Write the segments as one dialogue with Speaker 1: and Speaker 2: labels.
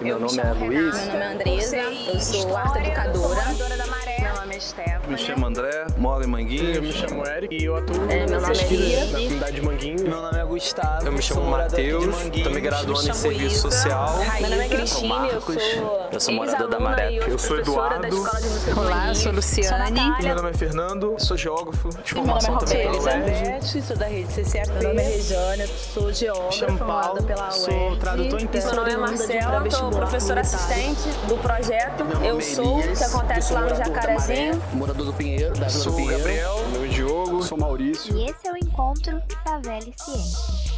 Speaker 1: Meu nome é Luiz.
Speaker 2: Meu nome é Andresa, eu sou arte educadora.
Speaker 3: Nome é Stephanie.
Speaker 4: Me chamo André, moro em Manguinhos.
Speaker 5: Eu me chamo Eric e eu atuo
Speaker 2: É, meu nome é
Speaker 5: pesquisa na comunidade de Manguinhos.
Speaker 6: Meu nome é Gustavo.
Speaker 4: Eu me chamo
Speaker 6: sou
Speaker 4: Matheus, tô me graduando em serviço
Speaker 3: Isa.
Speaker 4: social.
Speaker 2: Meu nome é Cristine, eu
Speaker 6: Marcos.
Speaker 2: sou
Speaker 6: Eu sou morador da Maré.
Speaker 4: Eu sou Eduardo.
Speaker 2: Escola de Música do
Speaker 3: Olá, eu sou Luciane.
Speaker 4: Meu nome é Fernando, sou geógrafo de
Speaker 2: Meu nome é
Speaker 4: formação também pela
Speaker 2: Roberta.
Speaker 4: UERJ.
Speaker 7: Elizabeth, sou da rede CCAP.
Speaker 8: Meu nome é Rejane, sou
Speaker 5: Me
Speaker 8: geógrafa,
Speaker 5: chamo Paulo,
Speaker 8: pela
Speaker 5: sou
Speaker 8: UERJ.
Speaker 5: tradutor intensivo.
Speaker 2: Meu nome é Marcela, sou professora assistente do projeto Eu Sou, que acontece lá no Jacarezinho.
Speaker 6: Morador do Pinheiro, da Vila do
Speaker 4: Sou o
Speaker 6: Pinheiro.
Speaker 4: Gabriel, meu é Diogo.
Speaker 9: Sou Maurício.
Speaker 10: E esse é o encontro Favela e Ciência.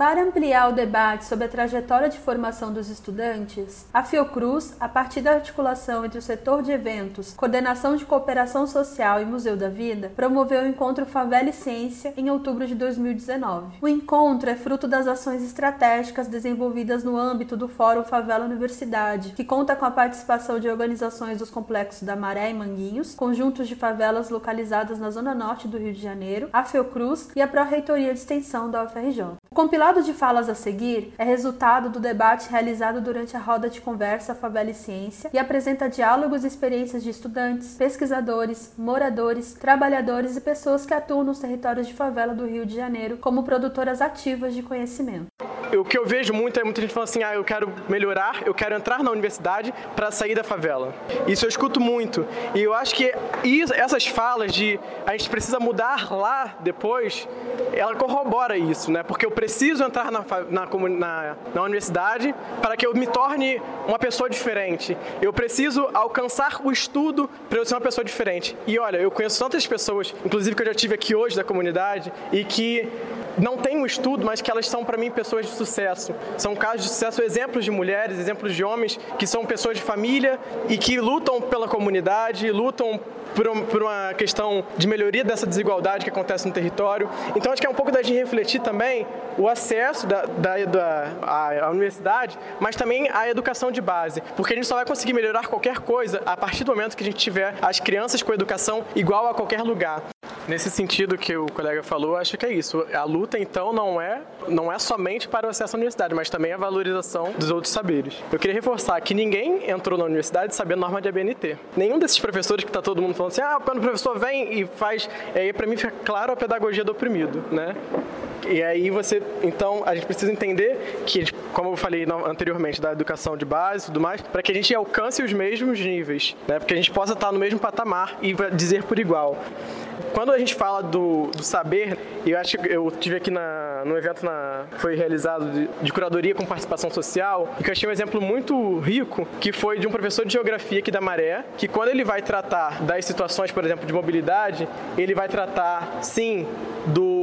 Speaker 11: Para ampliar o debate sobre a trajetória de formação dos estudantes, a Fiocruz, a partir da articulação entre o setor de eventos, coordenação de cooperação social e Museu da Vida, promoveu o encontro Favela e Ciência em outubro de 2019. O encontro é fruto das ações estratégicas desenvolvidas no âmbito do Fórum Favela Universidade, que conta com a participação de organizações dos complexos da Maré e Manguinhos, conjuntos de favelas localizadas na zona norte do Rio de Janeiro, a Fiocruz e a Pró-Reitoria de Extensão da UFRJ. O compilado de falas a seguir é resultado do debate realizado durante a roda de conversa Favela e Ciência e apresenta diálogos e experiências de estudantes, pesquisadores, moradores, trabalhadores e pessoas que atuam nos territórios de favela do Rio de Janeiro como produtoras ativas de conhecimento.
Speaker 5: O que eu vejo muito é muita gente falando assim: ah, eu quero melhorar, eu quero entrar na universidade para sair da favela. Isso eu escuto muito. E eu acho que isso- essas falas de a gente precisa mudar lá depois, ela corrobora isso, né? Porque eu preciso entrar na, na, na, na universidade para que eu me torne uma pessoa diferente. Eu preciso alcançar o estudo para eu ser uma pessoa diferente. E olha, eu conheço tantas pessoas, inclusive que eu já tive aqui hoje da comunidade, e que não têm o estudo, mas que elas são para mim pessoas de sucesso. São casos de sucesso, exemplos de mulheres, exemplos de homens que são pessoas de família e que lutam pela comunidade, lutam por, um- uma questão de melhoria dessa desigualdade que acontece no território. Então acho que é um pouco da gente refletir também o acesso da, da, da à, universidade, mas também à educação de base, porque a gente só vai conseguir melhorar qualquer coisa a partir do momento que a gente tiver as crianças com educação igual a qualquer lugar. Nesse sentido que o colega falou, acho que é isso. A luta, então, não é, não é somente para o acesso à universidade, mas também a valorização dos outros saberes. Eu queria reforçar que ninguém entrou na universidade sabendo norma de ABNT. Nenhum desses professores que está todo mundo falando assim, ah, quando o professor vem e faz... Aí, para mim, fica claro a pedagogia do oprimido, né? E aí você, então, a gente precisa entender que, como eu falei anteriormente, da educação de base e tudo mais, para que a gente alcance os mesmos níveis, né? Porque a gente possa estar no mesmo patamar e dizer por igual. Quando a gente fala do, do saber, eu acho que eu tive aqui na, no evento na, foi realizado de, de curadoria com participação social, e que eu achei um exemplo muito rico, que foi de um professor de geografia aqui da Maré, que quando ele vai tratar das situações, por exemplo, de mobilidade, ele vai tratar, sim, do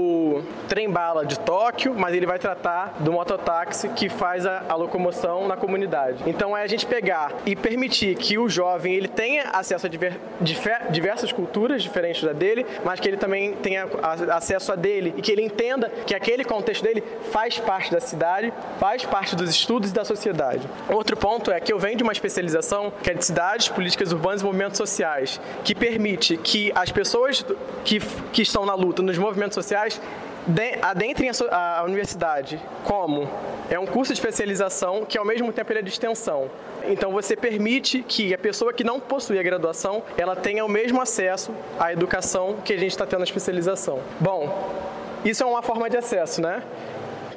Speaker 5: trem-bala de Tóquio, mas ele vai tratar do mototáxi que faz a, a locomoção na comunidade. Então é a gente pegar e permitir que o jovem ele tenha acesso a diver- difer- diversas culturas diferentes da dele, mas que ele também tenha acesso a dele e que ele entenda que aquele contexto dele faz parte da cidade, faz parte dos estudos e da sociedade. Outro ponto é que eu venho de uma especialização que é de cidades, políticas urbanas e movimentos sociais, que permite que as pessoas que, que estão na luta nos movimentos sociais adentrem a, universidade. Como? É um curso de especialização que ao mesmo tempo é de extensão. Então você permite que a pessoa que não possui a graduação, ela tenha o mesmo acesso à educação que a gente está tendo na especialização. Bom, isso é uma forma de acesso, né?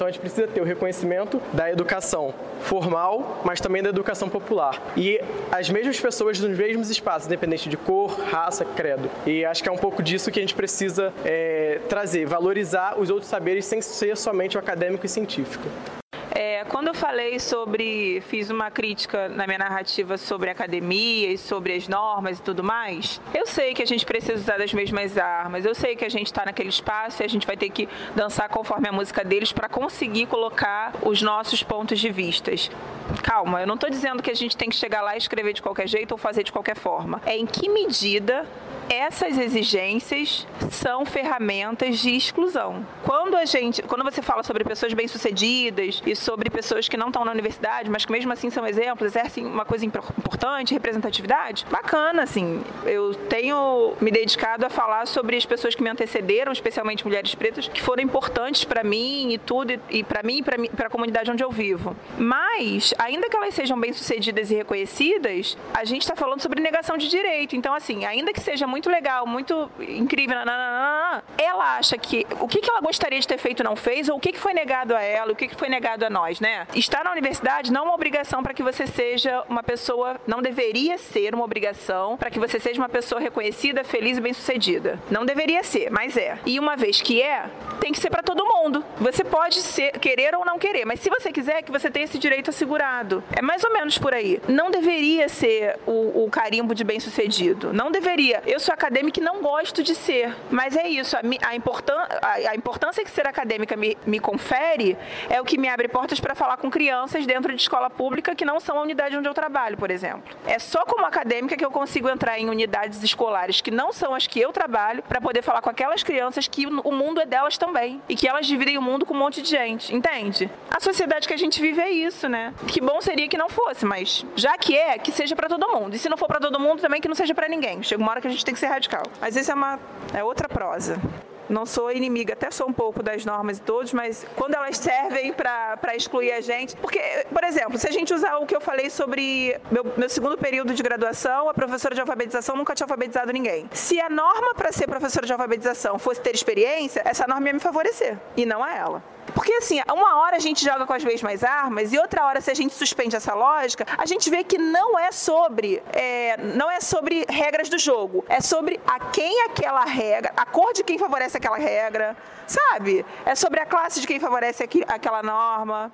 Speaker 5: Então a gente precisa ter o reconhecimento da educação formal, mas também da educação popular. E as mesmas pessoas nos mesmos espaços, independente de cor, raça, credo. E acho que é um pouco disso que a gente precisa é, trazer, valorizar os outros saberes sem ser somente o acadêmico e científico.
Speaker 3: É, quando eu falei sobre, fiz uma crítica na minha narrativa sobre academia e sobre as normas e tudo mais, eu sei que a gente precisa usar das mesmas armas, eu sei que a gente está naquele espaço e a gente vai ter que dançar conforme a música deles para conseguir colocar os nossos pontos de vistas. Calma, eu não estou dizendo que a gente tem que chegar lá e escrever de qualquer jeito ou fazer de qualquer forma. É em que medida essas exigências são ferramentas de exclusão. Quando a gente, quando você fala sobre pessoas bem-sucedidas e sobre pessoas que não estão na universidade, mas que mesmo assim são exemplos, exercem uma coisa impor- importante, representatividade, bacana, assim. Eu tenho me dedicado a falar sobre as pessoas que me antecederam, especialmente mulheres pretas, que foram importantes para mim e tudo, e para mim e para a comunidade onde eu vivo. Mas, ainda que elas sejam bem-sucedidas e reconhecidas, a gente está falando sobre negação de direito. Então, assim, ainda que seja muito legal, muito incrível, nananana, ela acha que o que, que ela gostaria de ter feito não fez, ou o que, que foi negado a ela, o que, que foi negado a nós, né? Estar na universidade não é uma obrigação para que você seja uma pessoa, não deveria ser uma obrigação para que você seja uma pessoa reconhecida, feliz e bem-sucedida. Não deveria ser, mas é. E uma vez que é, tem que ser para todo mundo. Você pode ser, querer ou não querer, mas se você quiser, que você tenha esse direito assegurado. É mais ou menos por aí. Não deveria ser o, o carimbo de bem-sucedido. Não deveria. Eu sou acadêmica e não gosto de ser. Mas é isso. A, a, importan, a, a importância que ser acadêmica me, me confere é o que me abre portas para falar com crianças dentro de escola pública que não são a unidade onde eu trabalho, por exemplo. É só como acadêmica que eu consigo entrar em unidades escolares que não são as que eu trabalho para poder falar com aquelas crianças que o mundo é delas também e que elas dividem o mundo com um monte de gente, entende? A sociedade que a gente vive é isso, né? Que bom seria que não fosse, mas já que é, que seja para todo mundo. E se não for para todo mundo, também que não seja para ninguém. Chega uma hora que a gente tem que ser radical. Mas isso é uma é outra prosa não sou inimiga, até sou um pouco das normas e todos, mas quando elas servem para excluir a gente. Porque, por exemplo, se a gente usar o que eu falei sobre meu, meu segundo período de graduação, a professora de alfabetização nunca tinha alfabetizado ninguém. Se a norma para ser professora de alfabetização fosse ter experiência, essa norma ia me favorecer e não a ela. Porque assim, uma hora a gente joga com as mesmas armas e outra hora, se a gente suspende essa lógica, a gente vê que não é sobre, é, não é sobre regras do jogo, é sobre a quem aquela regra, a cor de quem favorece aquela regra, sabe? É sobre a classe de quem favorece aquela norma.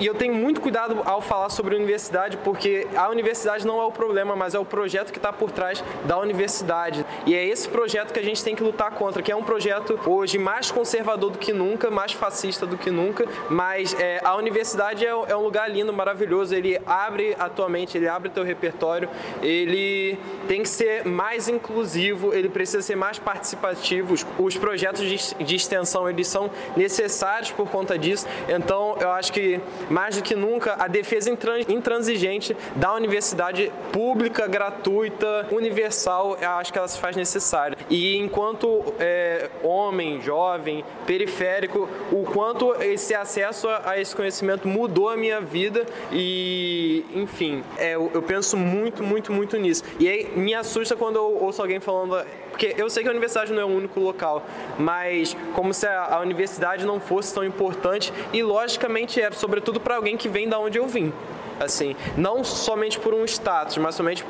Speaker 6: E eu tenho muito cuidado ao falar sobre universidade, porque a universidade não é o problema, mas é o projeto que está por trás da universidade. E é esse projeto que a gente tem que lutar contra, que é um projeto hoje mais conservador do que nunca, mais fascista do que nunca, mas é, a universidade é, é, um lugar lindo, maravilhoso, ele abre atualmente, ele abre teu repertório, ele tem que ser mais inclusivo, ele precisa ser mais participativo, os projetos de, de extensão, eles são necessários por conta disso, então eu acho que mais do que nunca, a defesa intransigente da universidade pública, gratuita, universal, acho que ela se faz necessária. E enquanto é, homem, jovem, periférico, o quanto esse acesso a esse conhecimento mudou a minha vida e, enfim, é, eu penso muito, muito, muito nisso. E aí me assusta quando eu ouço alguém falando porque eu sei que a universidade não é o único local, mas como se a, a universidade não fosse tão importante e logicamente é, sobretudo para alguém que vem da onde eu vim. Assim, não somente por um status, mas somente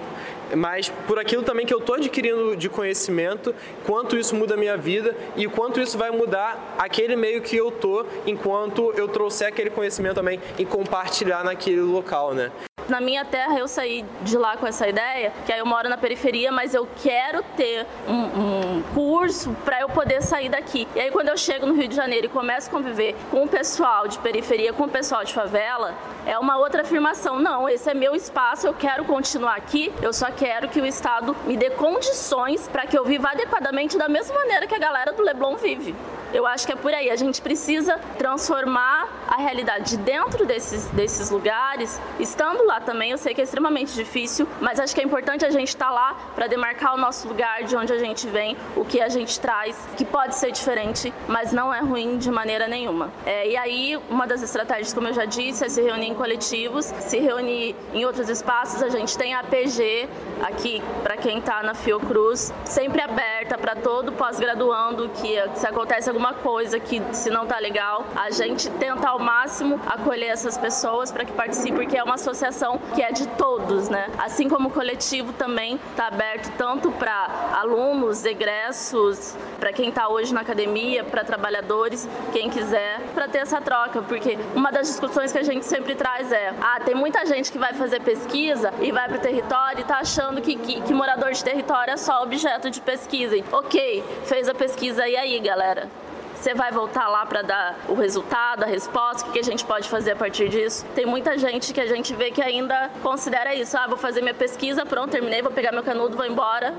Speaker 6: mas por aquilo também que eu estou adquirindo de conhecimento, quanto isso muda a minha vida e quanto isso vai mudar aquele meio que eu tô, enquanto eu trouxer aquele conhecimento também e compartilhar naquele local, né?
Speaker 1: Na minha terra eu saí de lá com essa ideia, que aí eu moro na periferia, mas eu quero ter um, um curso para eu poder sair daqui. E aí quando eu chego no Rio de Janeiro e começo a conviver com o pessoal de periferia, com o pessoal de favela, é uma outra afirmação. Não, esse é meu espaço, eu quero continuar aqui, eu só quero que o Estado me dê condições para que eu viva adequadamente da mesma maneira que a galera do Leblon vive. Eu acho que é por aí. A gente precisa transformar realidade de dentro desses, desses lugares, estando lá também. Eu sei que é extremamente difícil, mas acho que é importante a gente estar tá lá para demarcar o nosso lugar, de onde a gente vem, o que a gente traz, que pode ser diferente, mas não é ruim de maneira nenhuma. É, e aí, uma das estratégias, como eu já disse, é se reunir em coletivos, se reunir em outros espaços. A gente tem a APG aqui, para quem está na Fiocruz, sempre aberta para todo pós-graduando que se acontece alguma coisa que se não tá legal, a gente tenta ao máximo acolher essas pessoas para que participem, porque é uma associação que é de todos, né? Assim como o coletivo também está aberto tanto para alunos, egressos, para quem está hoje na academia, para trabalhadores, quem quiser, para ter essa troca, porque uma das discussões que a gente sempre traz é: ah, tem muita gente que vai fazer pesquisa e vai para o território e está achando que, que, que morador de território é só objeto de pesquisa. Ok, fez a pesquisa e aí, galera? Você vai voltar lá para dar o resultado, a resposta, o que a gente pode fazer a partir disso? Tem muita gente que a gente vê que ainda considera isso. Ah, vou fazer minha pesquisa, pronto, terminei, vou pegar meu canudo, vou embora.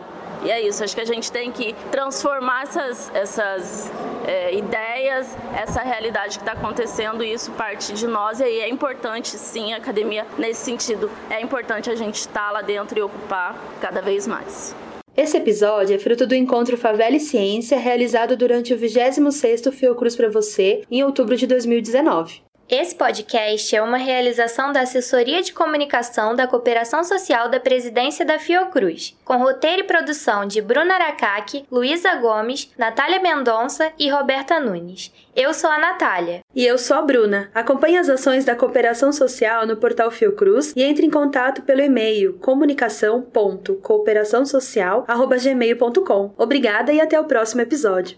Speaker 1: E é isso, acho que a gente tem que transformar essas, essas é, ideias, essa realidade que está acontecendo, e isso parte de nós. E aí é importante, sim, a academia, nesse sentido, é importante a gente estar tá lá dentro e ocupar cada vez mais.
Speaker 11: Esse episódio é fruto do encontro Favela e Ciência realizado durante o 26º Fiocruz para você em outubro de 2019.
Speaker 10: Esse podcast é uma realização da Assessoria de Comunicação da Cooperação Social da Presidência da Fiocruz, com roteiro e produção de Bruna Aracaque, Luísa Gomes, Natália Mendonça e Roberta Nunes. Eu sou a Natália.
Speaker 11: E eu sou a Bruna. Acompanhe as ações da Cooperação Social no portal Fiocruz e entre em contato pelo e-mail comunicação.cooperaçãosocial.gmail.com. Obrigada e até o próximo episódio.